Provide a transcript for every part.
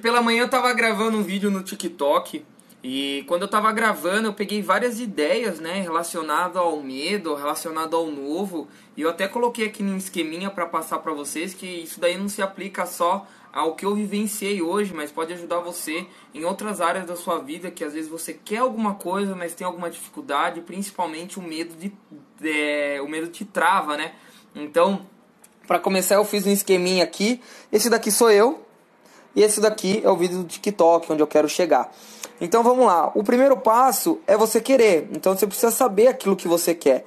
Pela manhã eu tava gravando um vídeo no TikTok e quando eu tava gravando eu peguei várias ideias, né, relacionado ao medo, relacionado ao novo, e eu até coloquei aqui num esqueminha para passar para vocês que isso daí não se aplica só ao que eu vivenciei hoje, mas pode ajudar você em outras áreas da sua vida que às vezes você quer alguma coisa, mas tem alguma dificuldade, principalmente o medo de, é, o medo te trava, né? Então, para começar eu fiz um esqueminha aqui. Esse daqui sou eu, e esse daqui é o vídeo do TikTok, onde eu quero chegar. Então vamos lá. O primeiro passo é você querer. Então você precisa saber aquilo que você quer.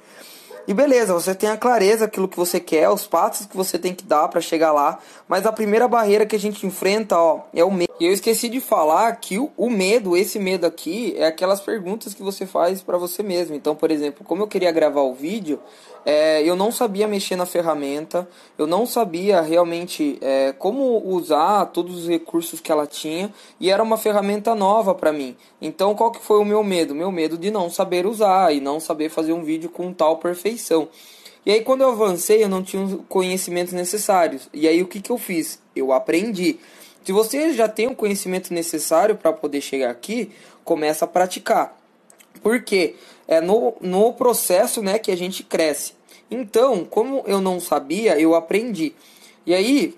E beleza, você tem a clareza aquilo que você quer, os passos que você tem que dar para chegar lá, mas a primeira barreira que a gente enfrenta, ó, é o medo. E eu esqueci de falar que o, o medo, esse medo aqui, é aquelas perguntas que você faz para você mesmo. Então, por exemplo, como eu queria gravar o vídeo, é, eu não sabia mexer na ferramenta, eu não sabia realmente é, como usar todos os recursos que ela tinha, e era uma ferramenta nova para mim. Então, qual que foi o meu medo? Meu medo de não saber usar e não saber fazer um vídeo com tal perfeição. E aí quando eu avancei, eu não tinha os conhecimentos necessários. E aí o que, que eu fiz? Eu aprendi. Se você já tem o conhecimento necessário para poder chegar aqui, começa a praticar. Porque é no, no processo né, que a gente cresce. Então, como eu não sabia, eu aprendi. E aí,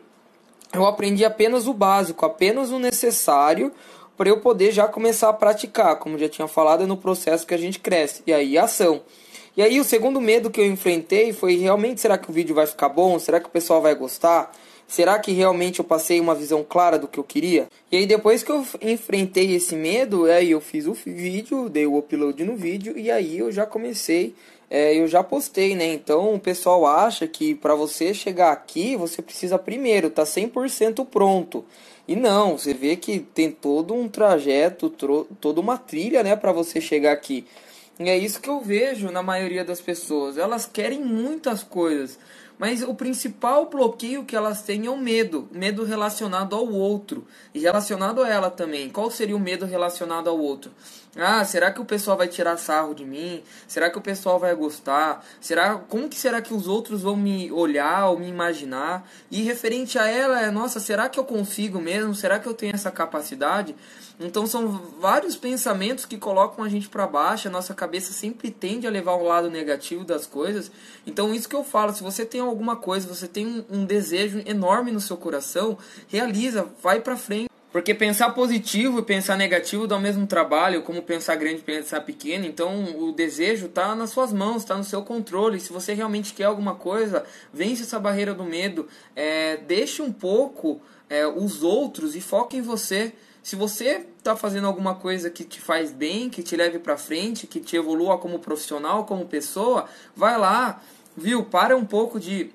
eu aprendi apenas o básico, apenas o necessário para eu poder já começar a praticar. Como já tinha falado, é no processo que a gente cresce. E aí, ação. E aí o segundo medo que eu enfrentei foi realmente será que o vídeo vai ficar bom? Será que o pessoal vai gostar? Será que realmente eu passei uma visão clara do que eu queria? E aí depois que eu enfrentei esse medo, aí eu fiz o vídeo, dei o upload no vídeo e aí eu já comecei, é, eu já postei, né? Então o pessoal acha que para você chegar aqui, você precisa primeiro tá 100% pronto. E não, você vê que tem todo um trajeto, toda uma trilha, né, para você chegar aqui. E é isso que eu vejo na maioria das pessoas. Elas querem muitas coisas, mas o principal bloqueio que elas têm é o medo, medo relacionado ao outro e relacionado a ela também. Qual seria o medo relacionado ao outro? Ah, será que o pessoal vai tirar sarro de mim? Será que o pessoal vai gostar? Será como que será que os outros vão me olhar ou me imaginar? E referente a ela é, nossa, será que eu consigo mesmo? Será que eu tenho essa capacidade? Então são vários pensamentos que colocam a gente para baixo, a nossa cabeça sempre tende a levar o lado negativo das coisas. Então isso que eu falo, se você tem alguma coisa, você tem um, um desejo enorme no seu coração, realiza, vai para frente. Porque pensar positivo e pensar negativo dá o mesmo trabalho, como pensar grande e pensar pequeno. Então o desejo está nas suas mãos, está no seu controle. Se você realmente quer alguma coisa, vence essa barreira do medo. É, deixe um pouco é, os outros e foque em você. Se você está fazendo alguma coisa que te faz bem, que te leve para frente, que te evolua como profissional, como pessoa, vai lá, viu? Para um pouco de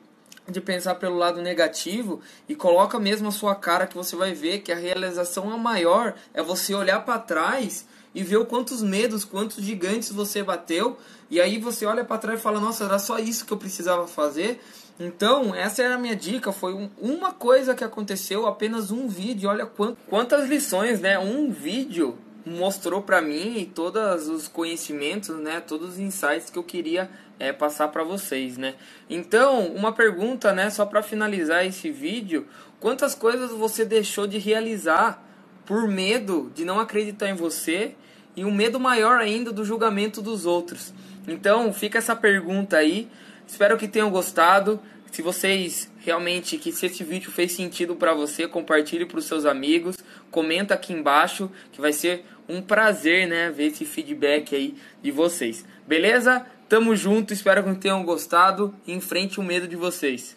de pensar pelo lado negativo e coloca mesmo a sua cara que você vai ver que a realização é maior é você olhar para trás e ver o quantos medos, quantos gigantes você bateu. E aí você olha para trás e fala nossa era só isso que eu precisava fazer. Então essa era a minha dica foi um, uma coisa que aconteceu apenas um vídeo olha quant, quantas lições né? Um vídeo mostrou para mim todos os conhecimentos, né, todos os insights que eu queria é, passar para vocês, né. Então, uma pergunta, né, só para finalizar esse vídeo, quantas coisas você deixou de realizar por medo de não acreditar em você e um medo maior ainda do julgamento dos outros? Então, fica essa pergunta aí. Espero que tenham gostado. Se vocês realmente que se esse vídeo fez sentido para você, compartilhe para os seus amigos, comenta aqui embaixo que vai ser um prazer, né, ver esse feedback aí de vocês. Beleza? Tamo junto, espero que tenham gostado enfrente o medo de vocês.